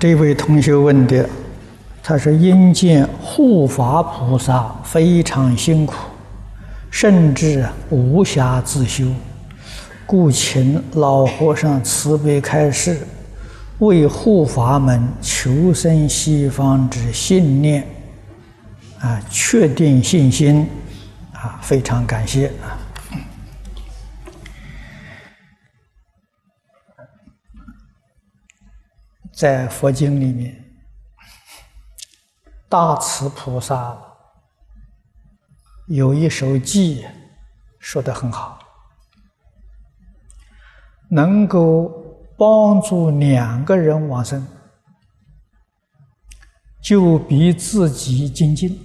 这位同学问的，他说：“因见护法菩萨非常辛苦，甚至无暇自修，故请老和尚慈悲开示，为护法们求生西方之信念，啊，确定信心，啊，非常感谢。”在佛经里面，大慈菩萨有一首偈说的很好，能够帮助两个人往生，就比自己精进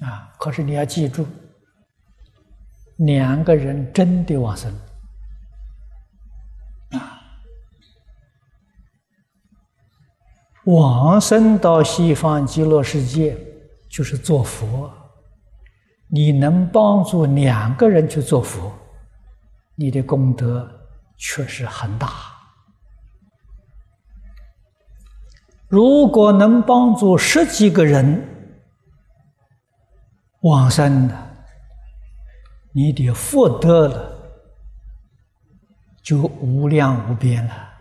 啊！可是你要记住，两个人真的往生。往生到西方极乐世界，就是做佛。你能帮助两个人去做佛，你的功德确实很大。如果能帮助十几个人往生的，你的福德了就无量无边了。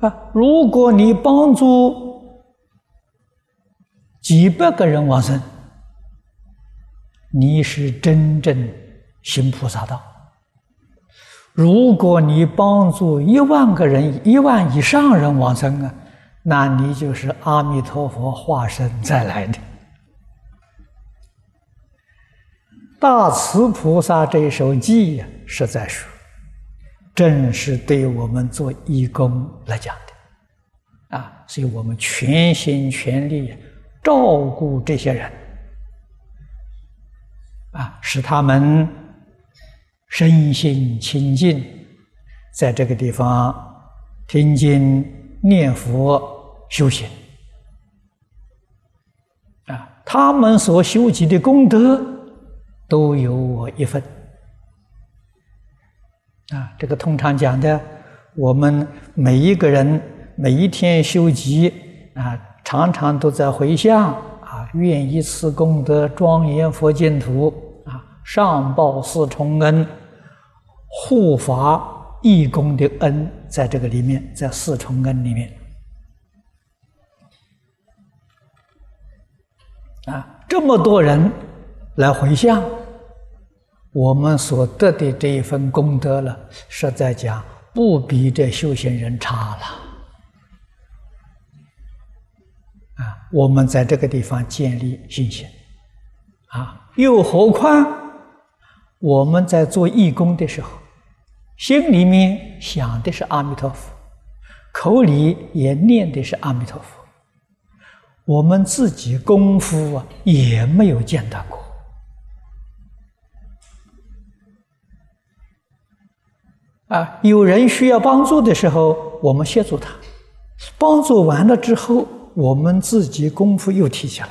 啊！如果你帮助几百个人往生，你是真正行菩萨道；如果你帮助一万个人、一万以上人往生啊，那你就是阿弥陀佛化身再来的。大慈菩萨这一首偈呀，是在说。正是对我们做义工来讲的，啊，所以我们全心全力照顾这些人，啊，使他们身心清净，在这个地方听经念佛修行，啊，他们所修集的功德都有我一份。啊，这个通常讲的，我们每一个人每一天修集啊，常常都在回向啊，愿以此功德庄严佛净土啊，上报四重恩，护法义工的恩，在这个里面，在四重恩里面啊，这么多人来回向。我们所得的这一份功德了，实在讲不比这修行人差了。啊，我们在这个地方建立信心，啊，又何况我们在做义工的时候，心里面想的是阿弥陀佛，口里也念的是阿弥陀佛，我们自己功夫啊也没有见到过。啊，有人需要帮助的时候，我们协助他；帮助完了之后，我们自己功夫又提起来。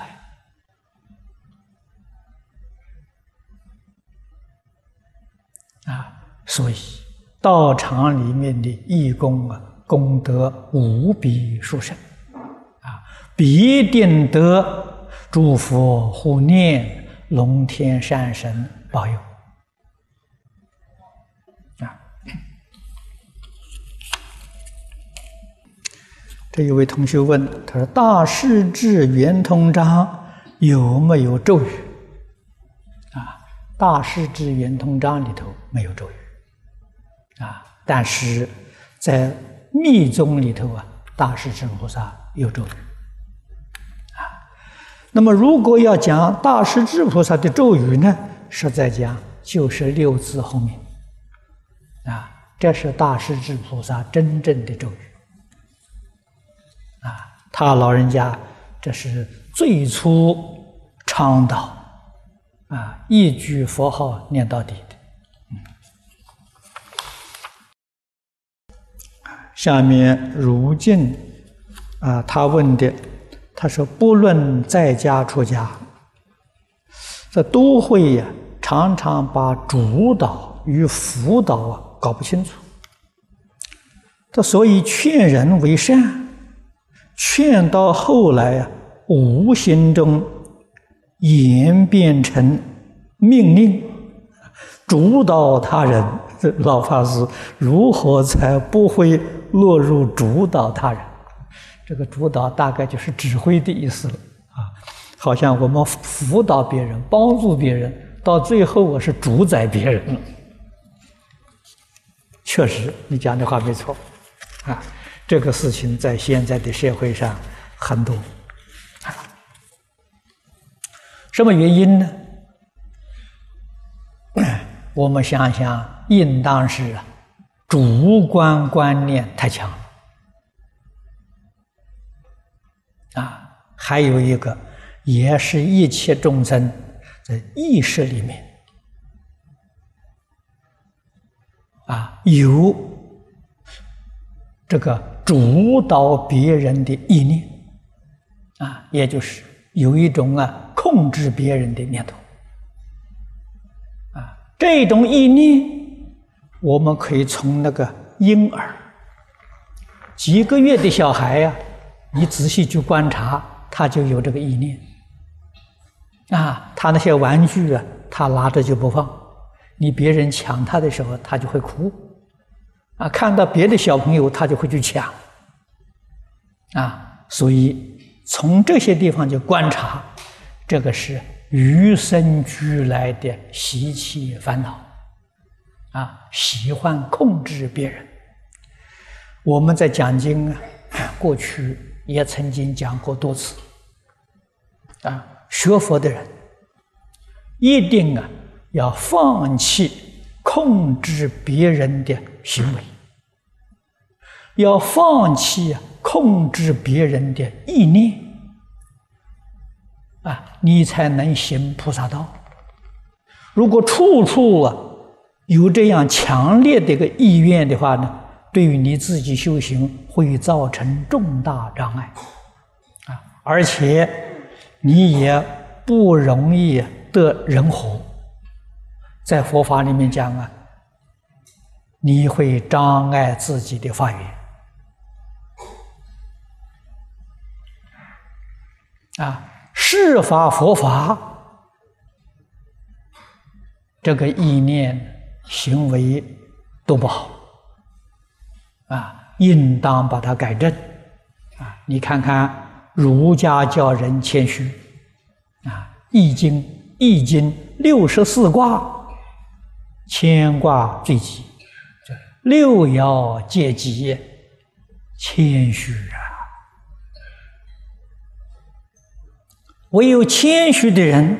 啊，所以道场里面的义工啊，功德无比殊胜，啊，必定得诸佛护念、龙天善神保佑。这一位同学问：“他说，大势至圆通章有没有咒语？啊，大势至圆通章里头没有咒语，啊，但是在密宗里头啊，大势至菩萨有咒语，啊，那么如果要讲大势至菩萨的咒语呢，实在讲就是六字后面，啊，这是大势至菩萨真正的咒语。”他老人家这是最初倡导啊，一句佛号念到底的。下面如镜啊，他问的，他说不论在家出家，这都会呀，常常把主导与辅导啊搞不清楚。他所以劝人为善，劝到后来啊，无形中演变成命令，主导他人。这老法师如何才不会落入主导他人？这个主导大概就是指挥的意思了啊，好像我们辅导别人、帮助别人，到最后我是主宰别人了。确实，你讲的话没错，啊，这个事情在现在的社会上很多，什么原因呢？我们想想，应当是主观观念太强了，啊，还有一个，也是一切众生在意识里面。啊，有这个主导别人的意念，啊，也就是有一种啊控制别人的念头，啊，这种意念，我们可以从那个婴儿几个月的小孩呀，你仔细去观察，他就有这个意念，啊，他那些玩具啊，他拿着就不放。你别人抢他的时候，他就会哭，啊，看到别的小朋友，他就会去抢，啊，所以从这些地方就观察，这个是与生俱来的习气烦恼，啊，喜欢控制别人。我们在讲经啊，过去也曾经讲过多次，啊，学佛的人一定啊。要放弃控制别人的行为，要放弃控制别人的意念，啊，你才能行菩萨道。如果处处啊有这样强烈的一个意愿的话呢，对于你自己修行会造成重大障碍，啊，而且你也不容易得人和。在佛法里面讲啊，你会障碍自己的发愿啊，释法佛法这个意念行为都不好啊，应当把它改正啊。你看看儒家教人谦虚啊，《易经》《易经》六十四卦。牵挂最急，六爻皆吉，谦虚啊！唯有谦虚的人，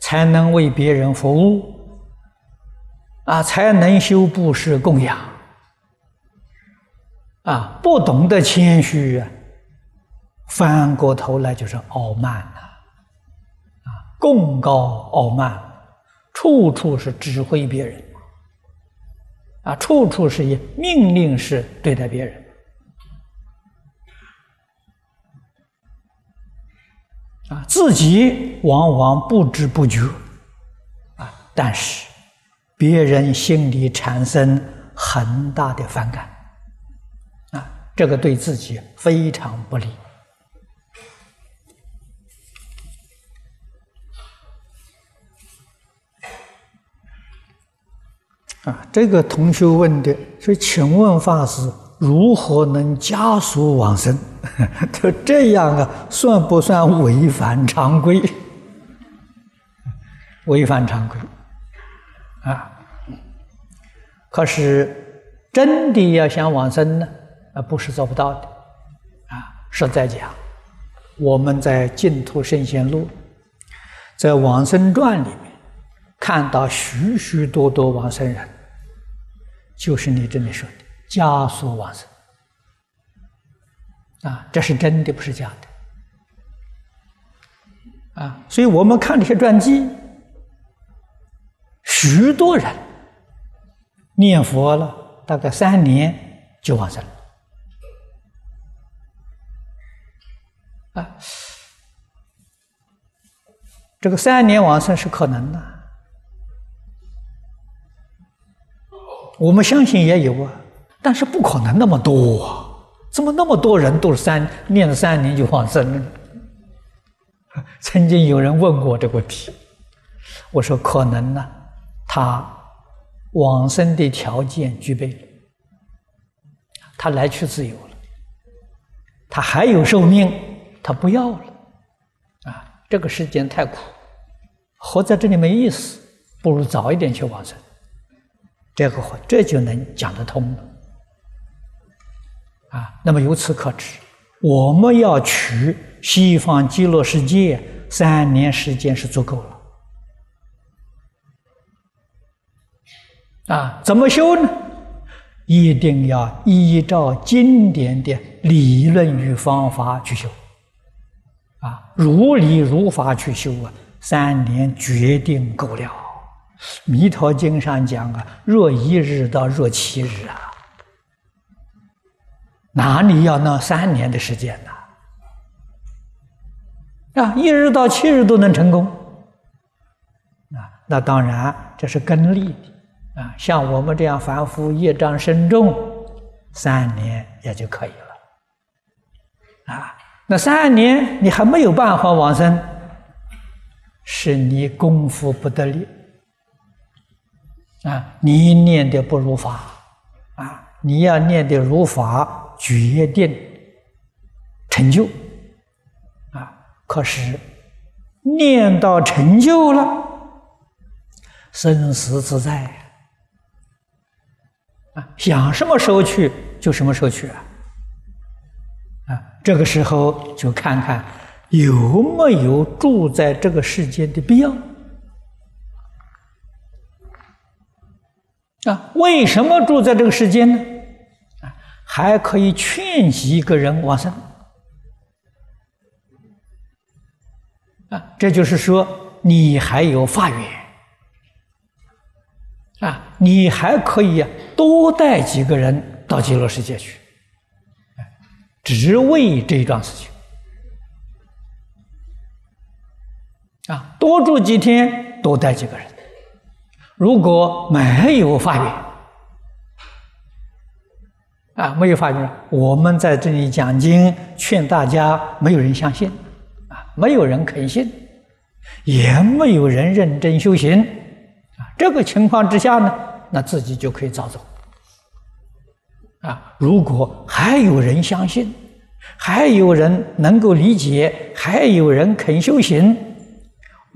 才能为别人服务，啊，才能修布施供养。啊，不懂得谦虚啊，翻过头来就是傲慢呐，啊，贡高傲慢。处处是指挥别人，啊，处处是以命令式对待别人，啊，自己往往不知不觉，啊，但是别人心里产生很大的反感，啊，这个对自己非常不利。啊，这个同学问的，说：“请问法师，如何能加速往生？就这样啊，算不算违反常规？违反常规啊！可是真的要想往生呢，啊，不是做不到的啊。实在讲，我们在《净土圣贤录》在《往生传》里面。”看到许许多多往生人，就是你这里说的加速往生啊，这是真的，不是假的啊。所以我们看这些传记，许多人念佛了，大概三年就往生了啊。这个三年往生是可能的。我们相信也有啊，但是不可能那么多啊！怎么那么多人都是三念了三年就往生了？曾经有人问过这个问题，我说可能呢，他往生的条件具备了，他来去自由了，他还有寿命，他不要了，啊，这个时间太苦，活在这里没意思，不如早一点去往生，这个话这就能讲得通了。啊，那么由此可知，我们要取西方极乐世界三年时间是足够了。啊，怎么修呢？一定要依照经典的理论与方法去修。啊，如理如法去修啊，三年决定够了。《弥陀经》上讲啊，若一日到若七日啊。哪里要那三年的时间呢？啊，一日到七日都能成功，啊，那当然这是根利的，啊，像我们这样凡夫业障深重，三年也就可以了，啊，那三年你还没有办法往生，是你功夫不得力，啊，你念的不如法，啊，你要念的如法。决定成就啊！可是念到成就了，生死自在啊！想什么时候去就什么时候去啊！啊，这个时候就看看有没有住在这个世界的必要啊？为什么住在这个世间呢？啊还可以劝几个人往生啊，这就是说你还有发愿啊，你还可以多带几个人到极乐世界去，只为这一桩事情啊，多住几天，多带几个人。如果没有发愿。啊，没有发觉，我们在这里讲经劝大家，没有人相信，啊，没有人肯信，也没有人认真修行，啊，这个情况之下呢，那自己就可以早走。啊，如果还有人相信，还有人能够理解，还有人肯修行，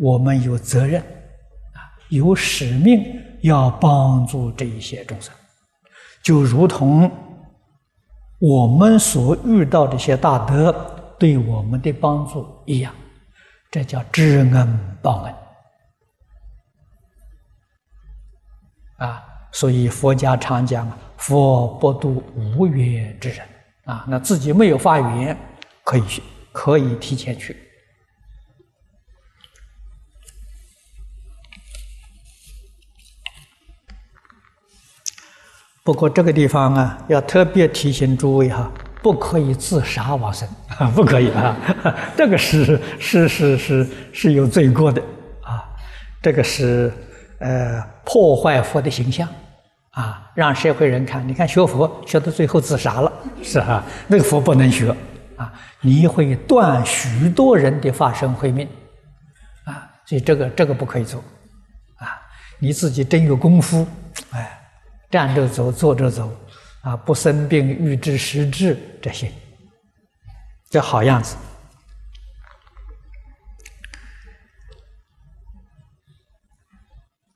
我们有责任，有使命要帮助这一些众生，就如同。我们所遇到这些大德对我们的帮助一样，这叫知恩报恩啊！所以佛家常讲“佛不度无缘之人”啊，那自己没有发愿，可以去，可以提前去。不过这个地方啊，要特别提醒诸位哈，不可以自杀往生。啊，不可以啊，这个是是是是是有罪过的。啊，这个是呃破坏佛的形象。啊，让社会人看，你看学佛学到最后自杀了，是啊，那个佛不能学。啊，你会断许多人的法身慧命。啊，所以这个这个不可以做。啊，你自己真有功夫，哎。站着走，坐着走，啊，不生病，预知时至，这些，这好样子。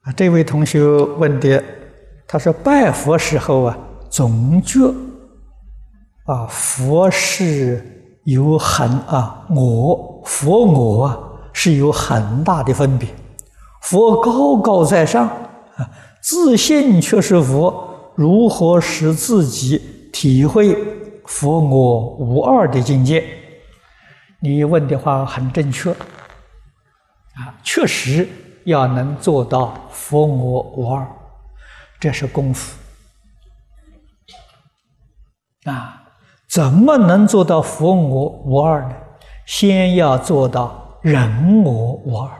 啊，这位同学问的，他说拜佛时候啊，总觉啊，佛是有很啊，我佛我啊是有很大的分别，佛高高在上啊。自信却是佛，如何使自己体会佛我无二的境界？你问的话很正确，啊，确实要能做到佛我无二，这是功夫。啊，怎么能做到佛我无二呢？先要做到人我无二。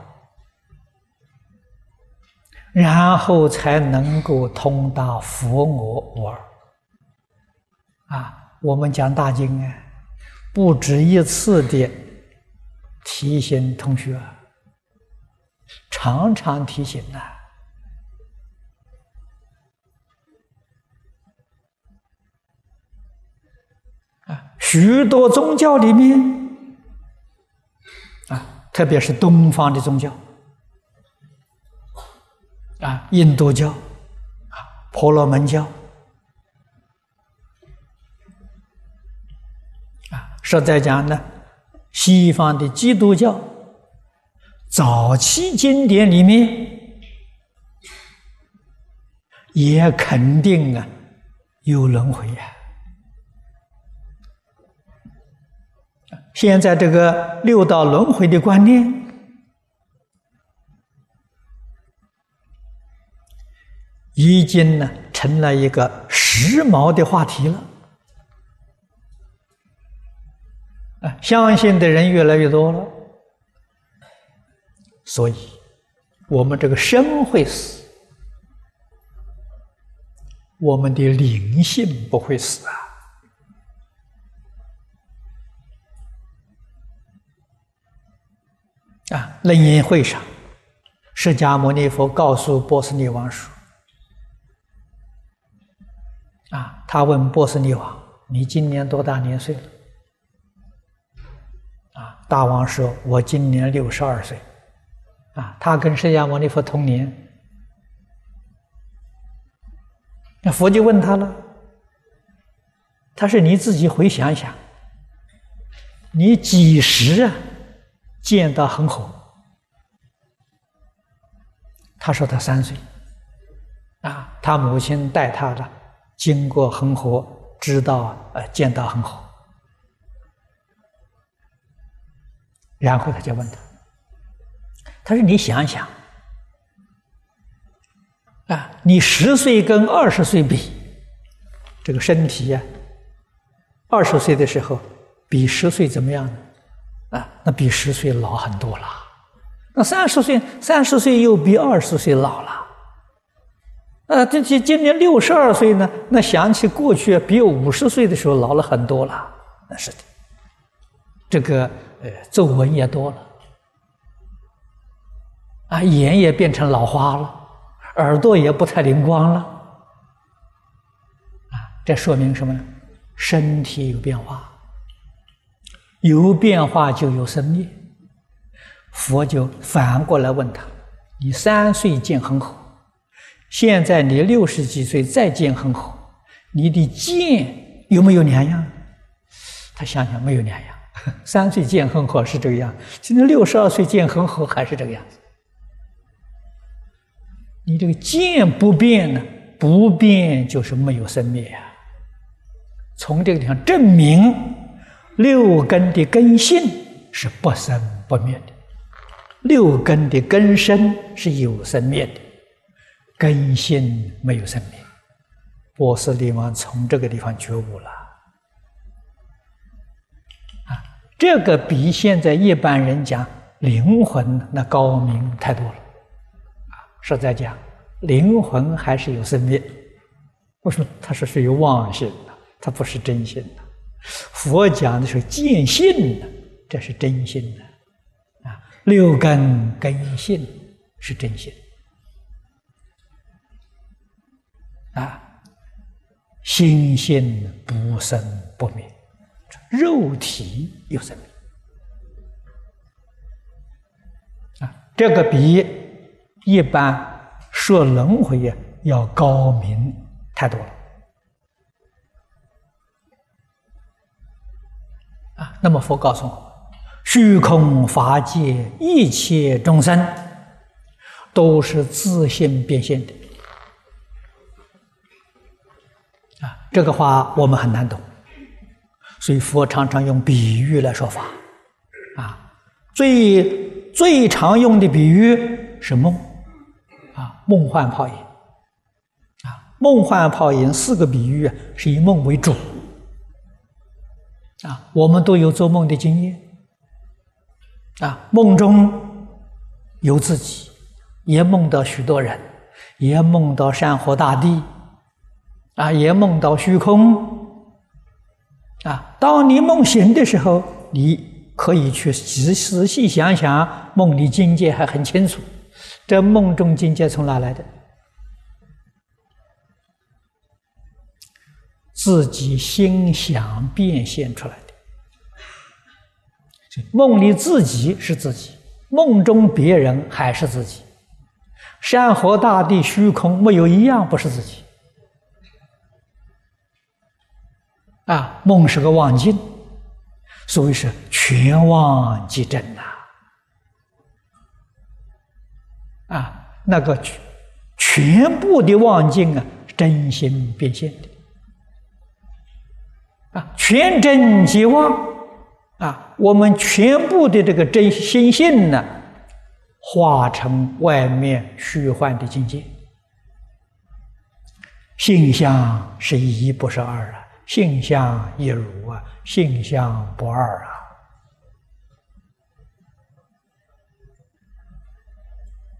然后才能够通达佛我无二啊，我们讲大经啊，不止一次的提醒同学，常常提醒呐。啊，许多宗教里面啊，特别是东方的宗教啊，印度教啊，婆罗门教。啊实在讲呢，西方的基督教早期经典里面也肯定啊有轮回呀。现在这个六道轮回的观念已经呢成了一个时髦的话题了。啊，相信的人越来越多了，所以，我们这个生会死，我们的灵性不会死啊！啊，楞严会上，释迦牟尼佛告诉波斯匿王说：“啊，他问波斯匿王，你今年多大年岁了？”啊，大王说：“我今年六十二岁，啊，他跟释迦牟尼佛同年。那佛就问他了，他说：你自己回想一想，你几时啊见到恒河？他说他三岁，啊，他母亲带他的经过恒河，知道呃见到恒河。”然后他就问他：“他说你想想，啊，你十岁跟二十岁比，这个身体呀，二十岁的时候比十岁怎么样呢？啊，那比十岁老很多了。那三十岁，三十岁又比二十岁老了。啊，这今今年六十二岁呢，那想起过去比五十岁的时候老了很多了。那是的，这个。”呃，皱纹也多了，啊，眼也变成老花了，耳朵也不太灵光了，啊，这说明什么呢？身体有变化，有变化就有生命。佛就反过来问他：你三岁见恒河，现在你六十几岁再见恒河，你的见有没有两样？他想想没有两样。三岁见恒河是这个样，现在六十二岁见恒河还是这个样子。你这个见不变呢？不变就是没有生灭啊。从这个地方证明，六根的根性是不生不灭的，六根的根生是有生灭的，根性没有生命。波斯匿王从这个地方觉悟了。啊这个比现在一般人讲灵魂那高明太多了，啊，实在讲，灵魂还是有生命。为什么？它是属于妄性的，它不是真心的。佛讲的是见性的，这是真心的，啊，六根根性是真心，啊，心性不生不灭。肉体有生命啊，这个比一般说轮回呀要高明太多了啊。那么佛告诉我，虚空法界一切众生都是自性变现的这个话我们很难懂。所以佛常常用比喻来说法，啊，最最常用的比喻是梦，啊，梦幻泡影，啊，梦幻泡影四个比喻是以梦为主，啊，我们都有做梦的经验，啊，梦中有自己，也梦到许多人，也梦到山河大地，啊，也梦到虚空。啊，当你梦醒的时候，你可以去仔仔细想想，梦里境界还很清楚。这梦中境界从哪来的？自己心想变现出来的。梦里自己是自己，梦中别人还是自己。山河大地、虚空，没有一样不是自己。啊，梦是个妄境，所以是全妄即真呐。啊，那个全部的妄境啊，真心变现的。啊，全真即妄啊，我们全部的这个真心性呢，化成外面虚幻的境界，性相是一，不是二啊。性相一如啊，性相不二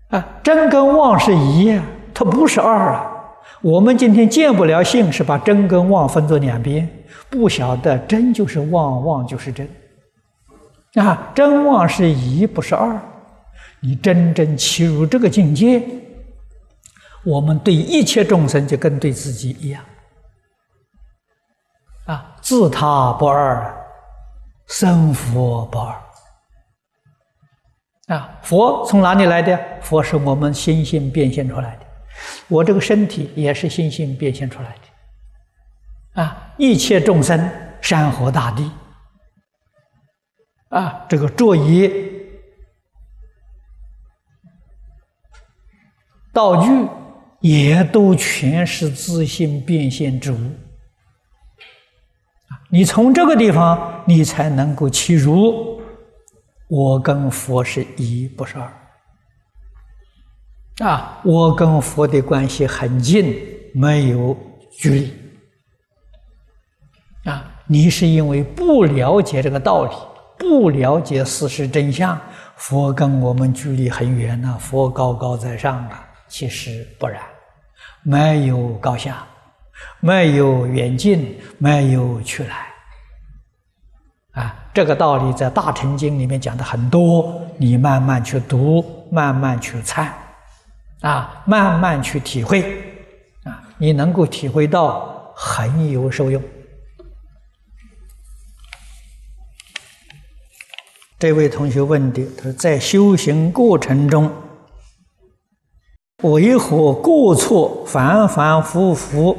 啊！啊，真跟妄是一，它不是二啊。我们今天见不了性，是把真跟妄分作两边，不晓得真就是妄，妄就是真。啊，真妄是一，不是二。你真正起入这个境界，我们对一切众生就跟对自己一样。啊，自他不二，生佛不二。啊，佛从哪里来的？佛是我们心性变现出来的，我这个身体也是心性变现出来的。啊，一切众生，山河大地，啊，这个座椅、道具，也都全是自信变现之物。你从这个地方，你才能够切入。我跟佛是一，不是二。啊，我跟佛的关系很近，没有距离。啊，你是因为不了解这个道理，不了解事实真相，佛跟我们距离很远呢。佛高高在上啊，其实不然，没有高下。没有远近，没有去来，啊，这个道理在《大乘经》里面讲的很多，你慢慢去读，慢慢去参，啊，慢慢去体会，啊，你能够体会到，很有受用。这位同学问的，他说在修行过程中，为何过错反反复复？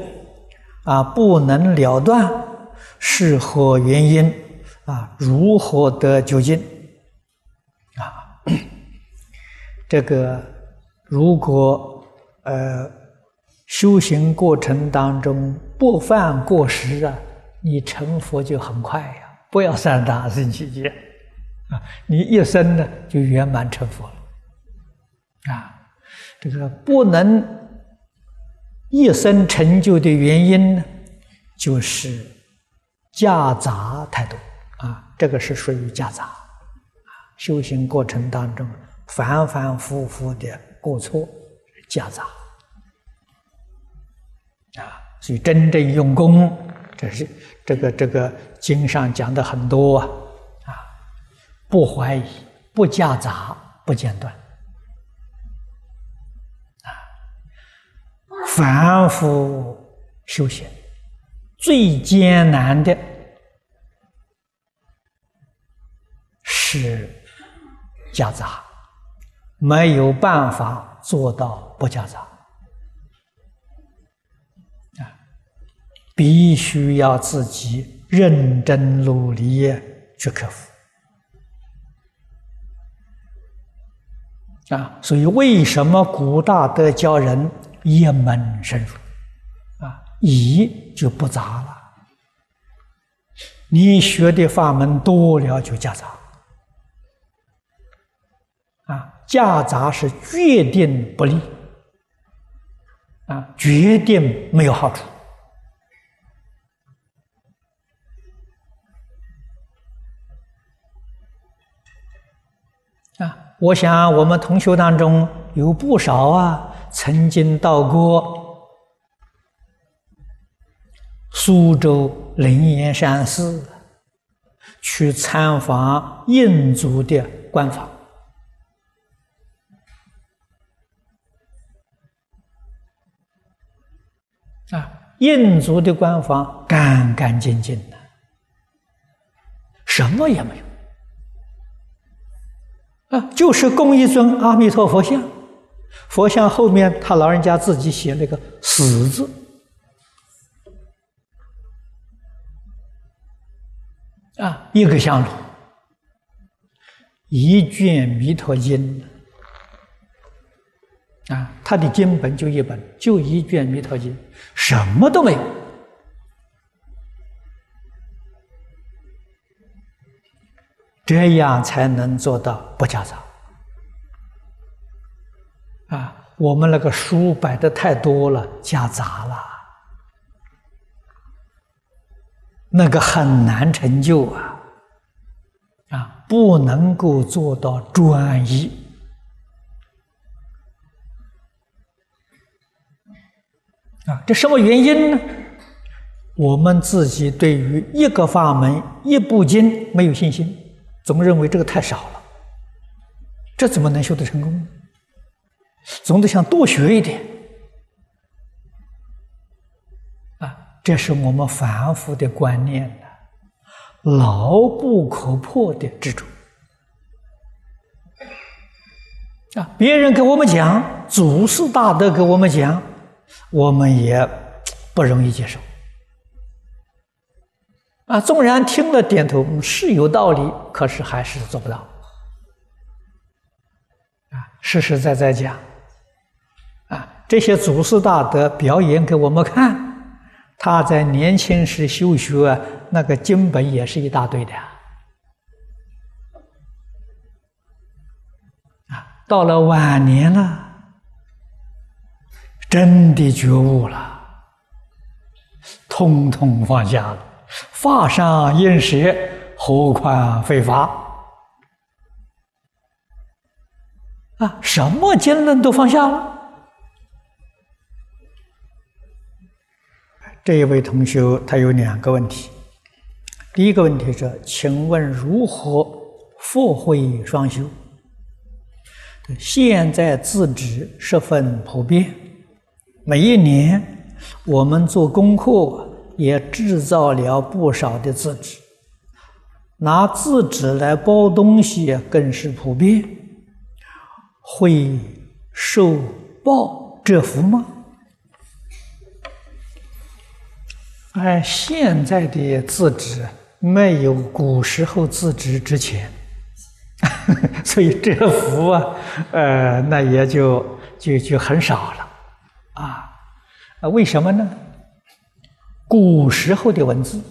啊，不能了断是何原因？啊，如何得究竟？啊，这个如果呃修行过程当中不犯过失啊，你成佛就很快呀！不要三大圣起见啊，你一生呢就圆满成佛了。啊，这个不能。一生成就的原因呢，就是夹杂太多啊，这个是属于夹杂啊。修行过程当中反反复复的过错，夹杂啊。所以真正用功，这是这个这个经上讲的很多啊啊，不怀疑，不夹杂，不间断。反复修行，最艰难的是夹杂，没有办法做到不夹杂啊！必须要自己认真努力去克服啊！所以，为什么古大德教人？一门深入，啊，一就不杂了。你学的法门多了就夹杂，啊，夹杂是决定不利，啊，决定没有好处。啊，我想我们同学当中有不少啊。曾经到过苏州灵岩山寺去参访印族的官房，啊，印族的官房干干净净的，什么也没有，啊，就是供一尊阿弥陀佛像，佛像后面他老人家自己写了个“死”字。啊，一个香炉，一卷《弥陀经》啊，他的经本就一本，就一卷《弥陀经》，什么都没有，这样才能做到不夹杂。啊，我们那个书摆的太多了，夹杂了。那个很难成就啊，啊，不能够做到专一啊，这什么原因呢？我们自己对于一个法门、一部经没有信心，总认为这个太少了，这怎么能修得成功？总得想多学一点啊。这是我们凡夫的观念的牢不可破的执着啊！别人给我们讲，祖师大德给我们讲，我们也不容易接受啊！纵然听了点头是有道理，可是还是做不到啊！实实在在讲，这些祖师大德表演给我们看。他在年轻时修学，那个经本也是一大堆的啊。到了晚年了，真的觉悟了，通通放下了。法上应舍，何况非法啊？什么经论都放下了。这一位同学，他有两个问题。第一个问题是：请问如何佛慧双修？现在字纸十分普遍，每一年我们做功课也制造了不少的字纸，拿字纸来包东西更是普遍。会受报这福吗？哎，现在的字纸没有古时候字纸值钱，所以这幅啊，呃，那也就就就很少了，啊，啊，为什么呢？古时候的文字，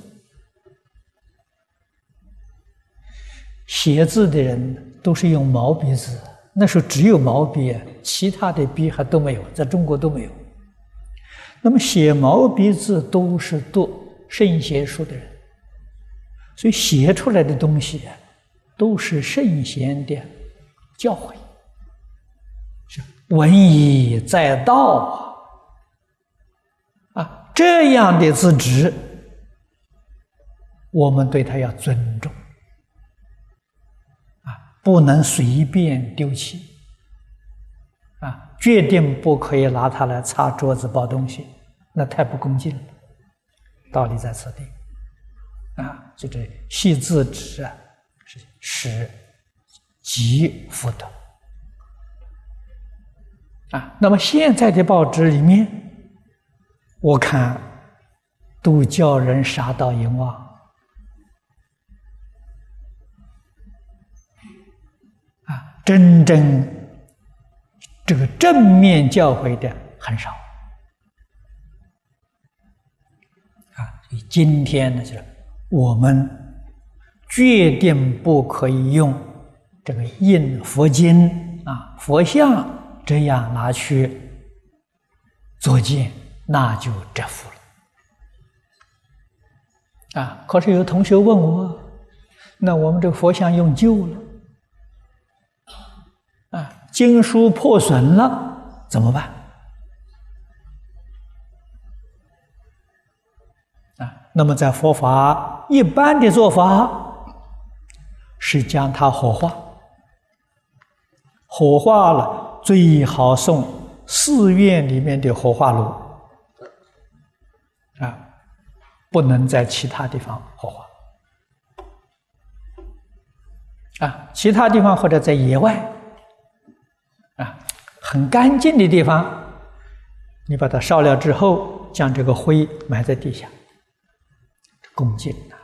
写字的人都是用毛笔字，那时候只有毛笔，其他的笔还都没有，在中国都没有。那么写毛笔字都是读圣贤书的人，所以写出来的东西都是圣贤的教诲，是文以载道啊！啊，这样的字纸，我们对他要尊重啊，不能随便丢弃。啊，决定不可以拿它来擦桌子、包东西，那太不恭敬了。道理在此地，啊，就这细字纸啊，是是积福德啊。那么现在的报纸里面，我看都叫人杀到阎王啊，真正。这个正面教诲的很少啊，所以今天呢，就是我们决定不可以用这个印佛经啊、佛像这样拿去作践，那就折服了啊。可是有同学问我，那我们这个佛像用旧了。经书破损了怎么办？啊，那么在佛法一般的做法是将它火化，火化了最好送寺院里面的火化炉，啊，不能在其他地方火化，啊，其他地方或者在野外，啊，很干净的地方，你把它烧了之后，将这个灰埋在地下。恭敬呐，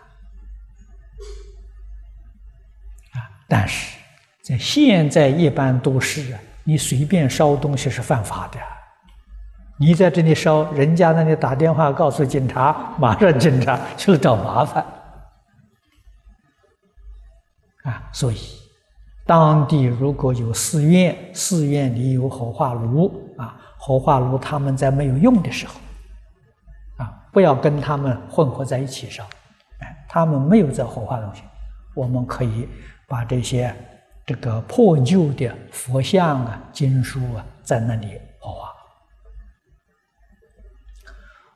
啊！但是在现在一般都市啊，你随便烧东西是犯法的。你在这里烧，人家那里打电话告诉警察，马上警察去找麻烦。啊，所以当地如果有寺院，寺院里有火化炉啊，火化炉他们在没有用的时候。啊不要跟他们混合在一起烧，哎，他们没有在火化东西，我们可以把这些这个破旧的佛像啊、经书啊，在那里火化。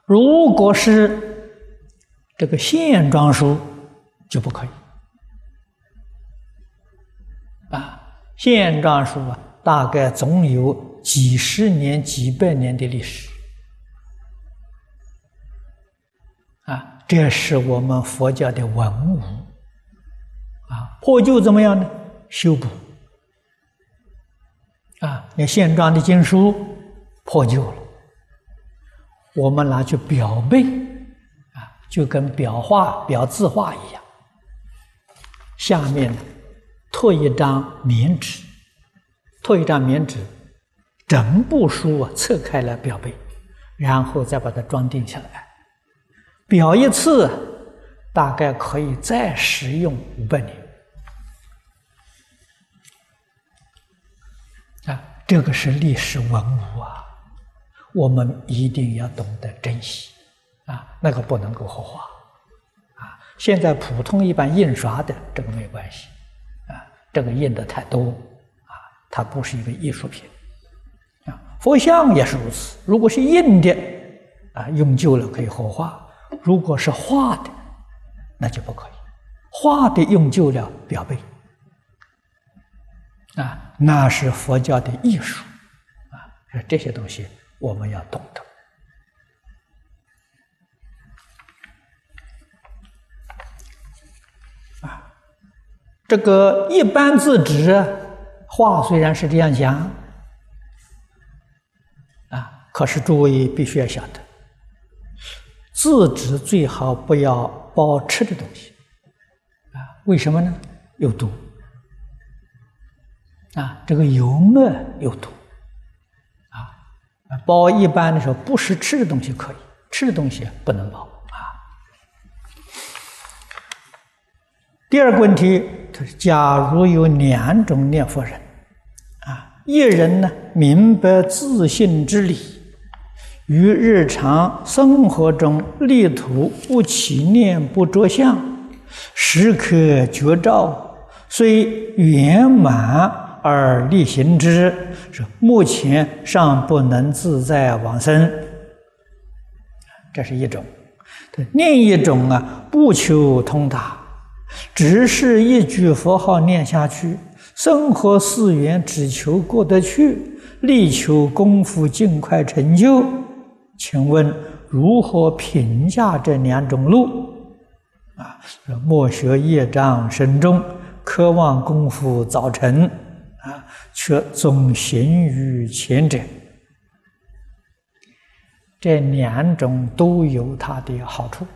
如果是这个线装书，就不可以。线装书啊，大概总有几十年、几百年的历史。啊，这是我们佛教的文物，啊，破旧怎么样呢？修补。啊，那现装的经书破旧了，我们拿去裱背，啊，就跟裱画、裱字画一样。下面拓一张棉纸，拓一张棉纸，整部书啊侧开来裱背，然后再把它装订下来。裱一次，大概可以再使用五百年啊！这个是历史文物啊，我们一定要懂得珍惜啊！那个不能够火化啊！现在普通一般印刷的这个没关系，这个印的太多啊，它不是一个艺术品啊。佛像也是如此，如果是印的啊，用旧了可以火化。如果是画的，那就不可以。画的用旧了表背，啊，那是佛教的艺术，啊，这些东西我们要懂得。这个一般字纸画虽然是这样讲，啊，可是诸位必须要晓得。字纸最好不要包吃的东西，啊，为什么呢？有毒。啊，这个油墨有毒，啊，包一般的时候不是吃的东西可以，吃的东西不能包第二个问题，他说：假如有两种念佛人，啊，一人呢明白自信之理。于日常生活中，力图不起念不着相，时刻觉照，虽圆满而力行之，是目前尚不能自在往生。这是一种；另一种啊，不求通达，只是一句佛号念下去，生活寺院只求过得去，力求功夫尽快成就。请问如何评价这两种路？啊，莫学业障深重，渴望功夫早成，啊，却总行于前者。这两种都有它的好处，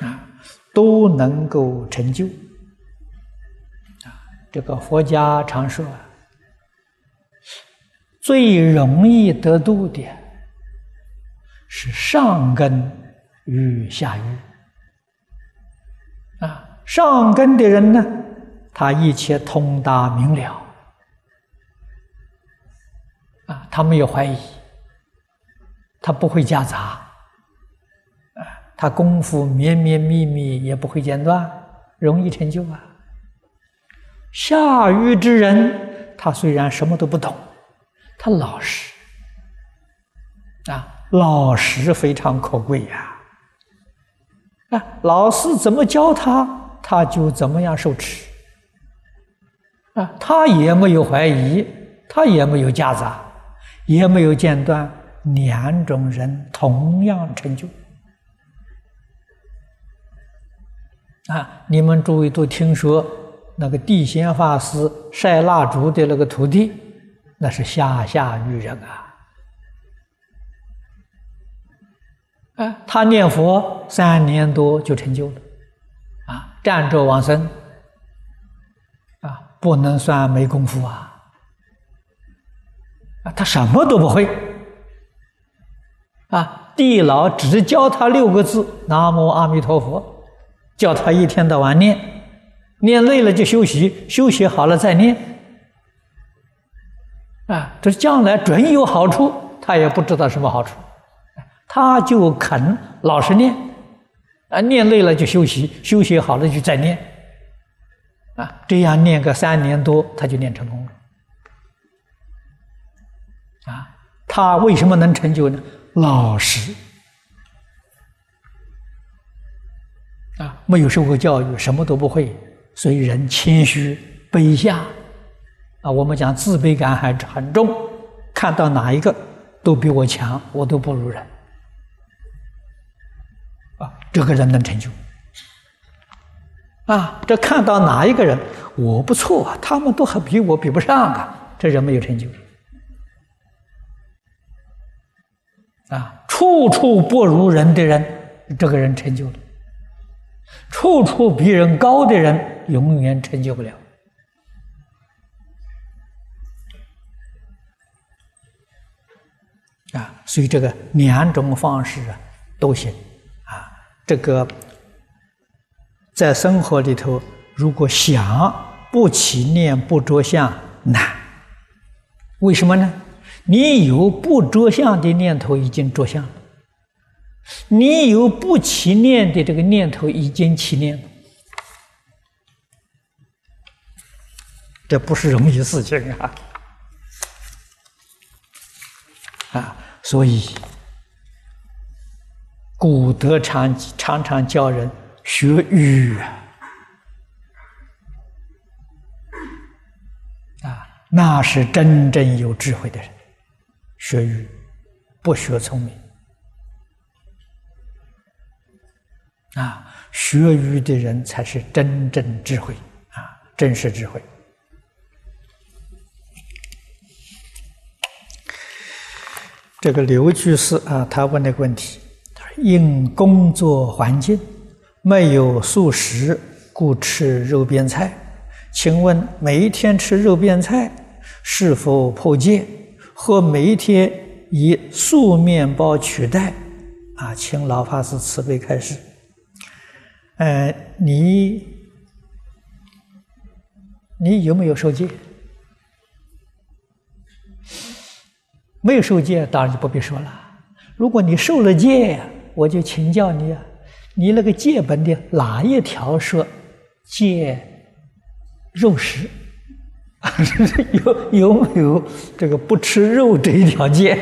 啊，都能够成就。啊，这个佛家常说。最容易得度的是上根与下欲啊，上根的人呢，他一切通达明了啊，他没有怀疑，他不会夹杂，他功夫绵绵密密也不会间断，容易成就啊。下愚之人，他虽然什么都不懂。他老实啊，老实非常可贵呀。啊，老师怎么教他，他就怎么样受持。啊，他也没有怀疑，他也没有夹杂，也没有间断，两种人同样成就。啊，你们诸位都听说那个地仙法师晒蜡烛的那个徒弟，那是下下育人啊！啊，他念佛三年多就成就了，啊，站着往生，啊，不能算没功夫啊！啊，他什么都不会，啊，地老只教他六个字：南无阿弥陀佛。叫他一天到晚念，念累了就休息，休息好了再念。啊，这将来准有好处，他也不知道什么好处，他就肯老实念，啊，念累了就休息，休息好了就再念，啊，这样念个三年多，他就念成功了。啊，他为什么能成就呢？老实。啊，没有受过教育，什么都不会，所以人谦虚卑下，啊，我们讲自卑感还很重，看到哪一个都比我强，我都不如人，啊，这个人能成就，啊，这看到哪一个人我不错啊，他们都还比我比不上啊，这人没有成就，啊，处处不如人的人，这个人成就了。处处比人高的人，永远成就不了。啊，所以这个两种方式啊都行。啊，这个在生活里头，如果想不起念不着相难，为什么呢？你有不着相的念头，已经着相了。你有不起念的这个念头已经起念了，这不是容易事情啊！啊，所以古德常常常教人学语啊，啊，那是真正有智慧的人，学语不学聪明。啊，学语的人才是真正智慧啊，真实智慧。这个刘居士啊，他问那个问题：他说因工作环境没有素食，故吃肉边菜。请问每一天吃肉边菜是否破戒？或每一天以素面包取代？啊，请老法师慈悲开示。呃，你你有没有受戒？没有受戒，当然就不必说了。如果你受了戒，我就请教你啊，你那个戒本的哪一条说戒肉食？有有没有这个不吃肉这一条戒？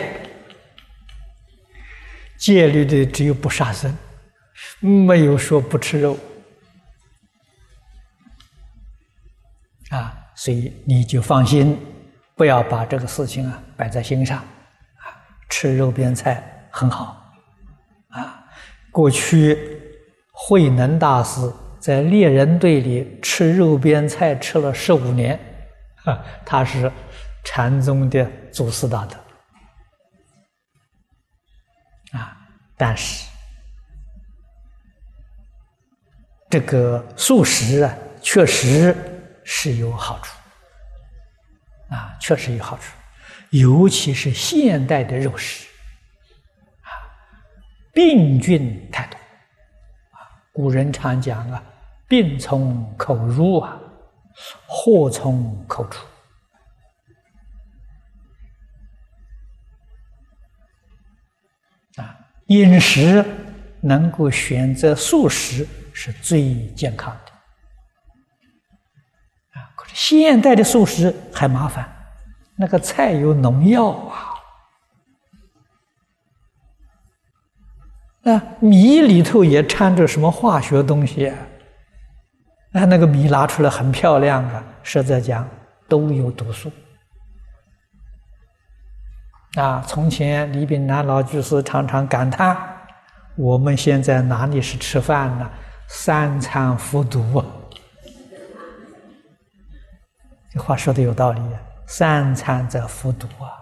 戒律的只有不杀生。没有说不吃肉啊，所以你就放心，不要把这个事情啊摆在心上啊。吃肉边菜很好啊。过去慧能大师在猎人队里吃肉边菜吃了十五年，啊，他是禅宗的祖师大德啊，但是。这个素食啊，确实是有好处，啊，确实有好处，尤其是现代的肉食，啊，病菌太多，啊，古人常讲啊，病从口入啊，祸从口出，啊，饮食能够选择素食。是最健康的啊！可是现代的素食还麻烦，那个菜有农药啊，那，米里头也掺着什么化学东西？啊，那个米拿出来很漂亮啊，实在讲都有毒素。啊，从前李炳南老居士常常感叹：我们现在哪里是吃饭呢？三餐服毒啊！这话说的有道理啊，三餐在服毒啊！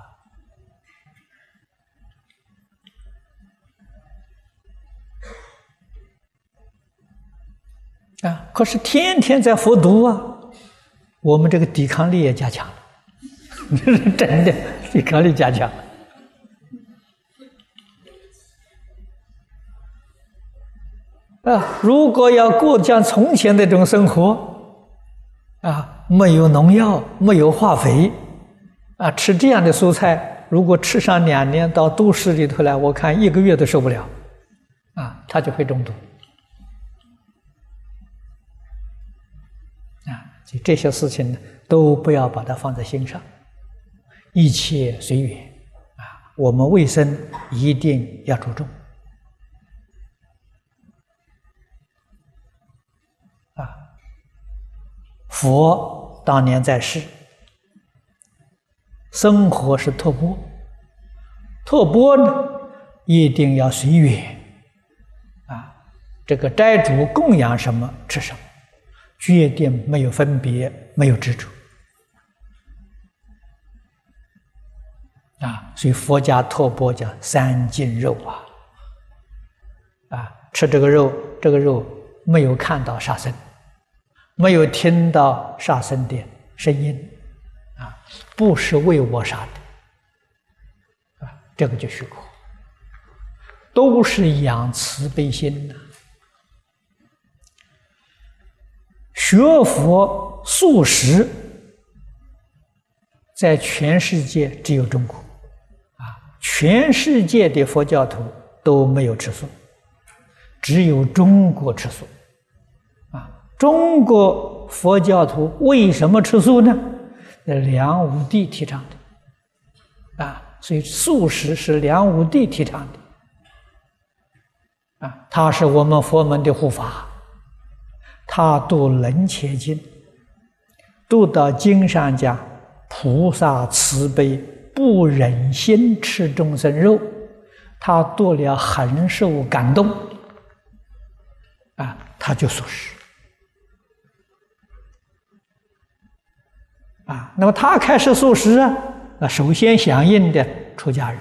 啊，可是天天在服毒啊，我们这个抵抗力也加强了，这 是真的，抵抗力加强了。啊，如果要过像从前那种生活，啊，没有农药，没有化肥，啊，吃这样的蔬菜，如果吃上两年到都市里头来，我看一个月都受不了，啊，他就会中毒。啊，就这些事情呢，都不要把它放在心上，一切随缘，啊，我们卫生一定要注重。佛当年在世，生活是托钵，托钵呢一定要随缘，啊，这个斋主供养什么吃什么，决定没有分别，没有执着，啊，所以佛家托钵叫三净肉啊，啊，吃这个肉，这个肉没有看到杀生。没有听到杀生的声音，啊，不是为我杀的，啊，这个就许可，都是养慈悲心的。学佛素食，在全世界只有中国，啊，全世界的佛教徒都没有吃素，只有中国吃素。中国佛教徒为什么吃素呢？梁武帝提倡的，啊，所以素食是梁武帝提倡的，啊，他是我们佛门的护法，他读《楞伽经》，读到经上讲菩萨慈悲，不忍心吃众生肉，他读了很受感动，啊，他就素食。啊，那么他开始素食啊，首先响应的出家人，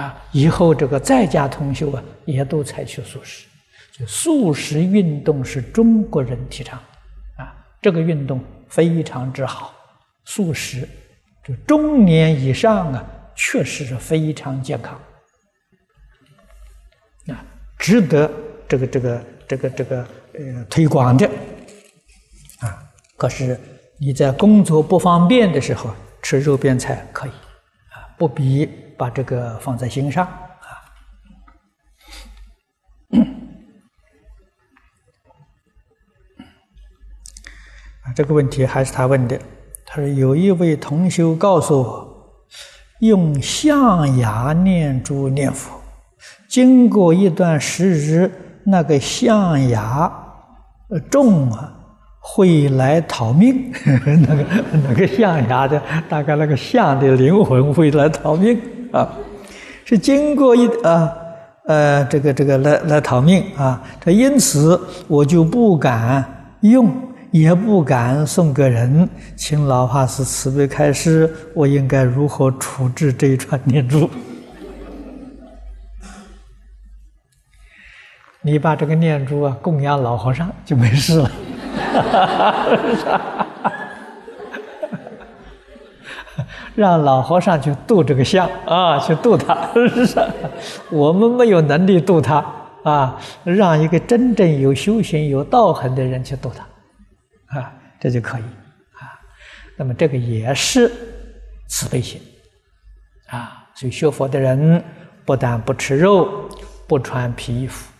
啊，以后这个在家同修啊，也都采取素食，就素食运动是中国人提倡，啊，这个运动非常之好，素食，就中年以上啊，确实是非常健康，啊，值得这个这个这个这个呃推广的，啊，可是。你在工作不方便的时候吃肉边菜可以，啊，不必把这个放在心上啊。啊，这个问题还是他问的。他说有一位同修告诉我，用象牙念珠念佛，经过一段时日，那个象牙呃重啊。会来讨命，那个那个象牙的，大概那个象的灵魂会来讨命啊，是经过一啊呃这个这个来来讨命啊，这因此我就不敢用，也不敢送给人，请老法师慈悲开示，我应该如何处置这一串念珠？你把这个念珠啊供养老和尚就没事了。哈哈哈让老和尚去度这个像啊，去度他。我们没有能力度他啊，让一个真正有修行、有道行的人去度他，啊，这就可以啊。那么这个也是慈悲心啊。所以学佛的人不但不吃肉，不穿皮衣服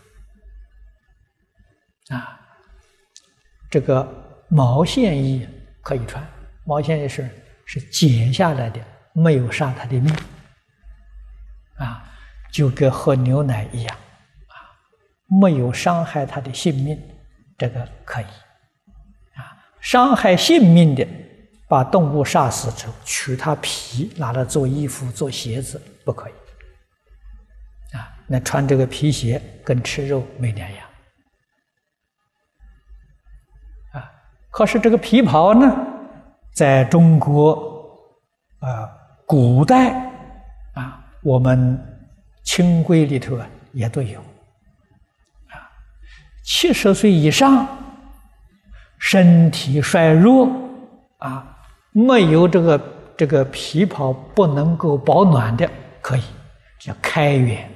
啊。这个毛线衣可以穿，毛线衣是是剪下来的，没有杀他的命。啊，就跟喝牛奶一样，啊，没有伤害他的性命，这个可以，啊，伤害性命的，把动物杀死之后，取它皮拿来做衣服、做鞋子，不可以，啊，那穿这个皮鞋跟吃肉没两样，可是这个皮袍呢，在中国，啊，古代，啊，我们。清规里头啊，也都有，啊，七十岁以上，身体衰弱，啊，没有这个这个皮袍不能够保暖的，可以叫开元，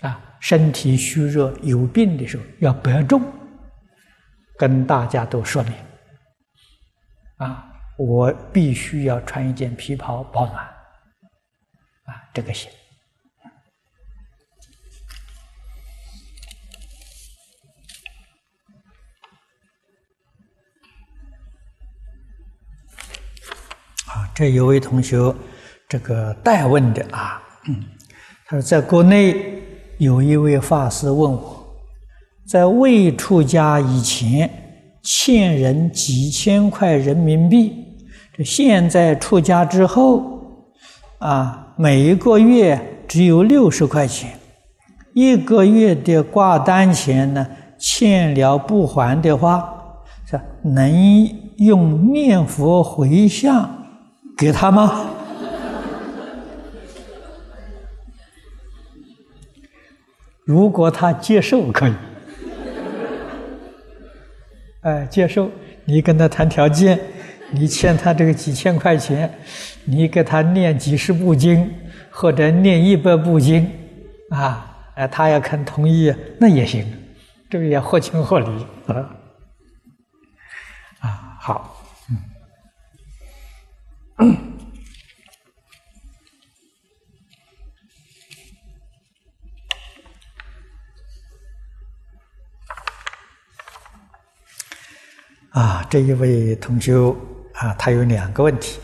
啊，身体虚弱有病的时候要白重，跟大家都说明，啊，我必须要穿一件皮袍保暖，啊，这个行。啊，这有位同学，这个代问的啊，他说，在国内有一位法师问我，在未出家以前欠人几千块人民币，这现在出家之后，啊，每一个月只有六十块钱，一个月的挂单钱呢，欠了不还的话，是能用念佛回向。给他吗？如果他接受，可以。哎，接受，你跟他谈条件，你欠他这个几千块钱，你给他念几十部经，或者念一百部经，啊，哎，他要肯同意，那也行，这个也合情合理啊。啊，好。嗯啊，这一位同学啊，他有两个问题。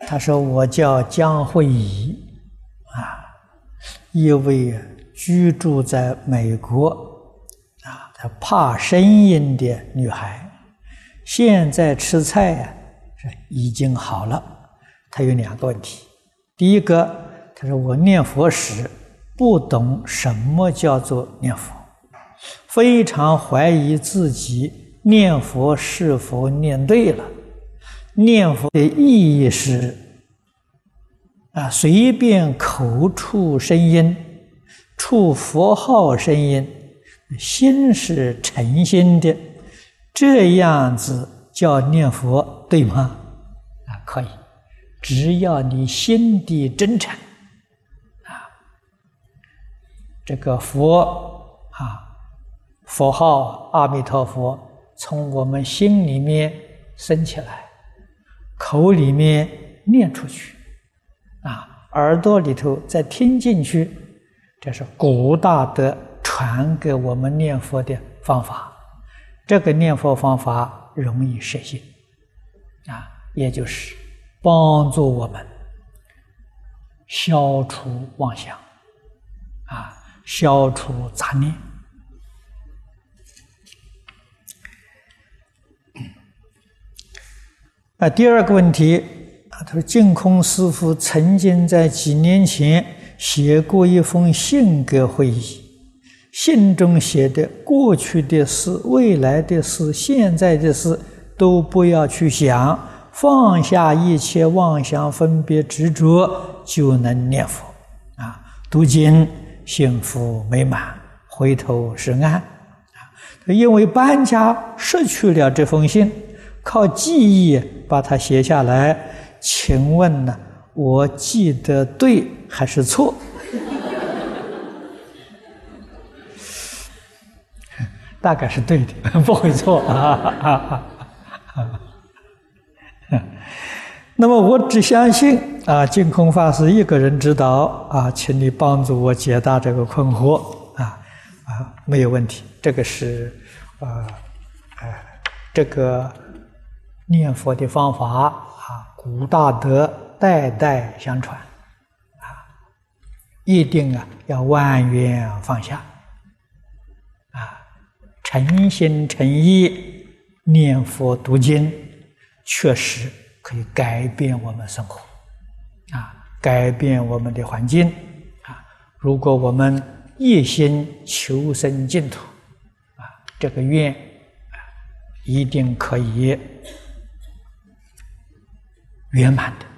他说：“我叫江慧怡，啊，一位居住在美国，啊，她怕声音的女孩。”现在吃菜呀，是已经好了。他有两个问题。第一个，他说我念佛时不懂什么叫做念佛，非常怀疑自己念佛是否念对了。念佛的意义是啊，随便口出声音，出佛号声音，心是诚心的。这样子叫念佛对吗？啊，可以，只要你心地真诚，啊，这个佛啊，佛号阿弥陀佛从我们心里面升起来，口里面念出去，啊，耳朵里头再听进去，这是古大德传给我们念佛的方法。这个念佛方法容易实现，啊，也就是帮助我们消除妄想，啊，消除杂念。那第二个问题啊，他说净空师傅曾经在几年前写过一封信给会议。信中写的过去的事、未来的事、现在的事，都不要去想，放下一切妄想、分别、执着，就能念佛啊！读经幸福美满，回头是岸啊！因为搬家失去了这封信，靠记忆把它写下来。请问呢，我记得对还是错？大概是对的，不会错啊！那么我只相信啊，净空法师一个人知道啊，请你帮助我解答这个困惑啊啊，没有问题。这个是啊，哎，这个念佛的方法啊，古大德代代相传，啊，一定啊要万缘放下，啊，诚心诚意念佛读经，确实可以改变我们生活，啊，改变我们的环境，啊，如果我们一心求生净土，啊，这个愿啊一定可以。圆满的。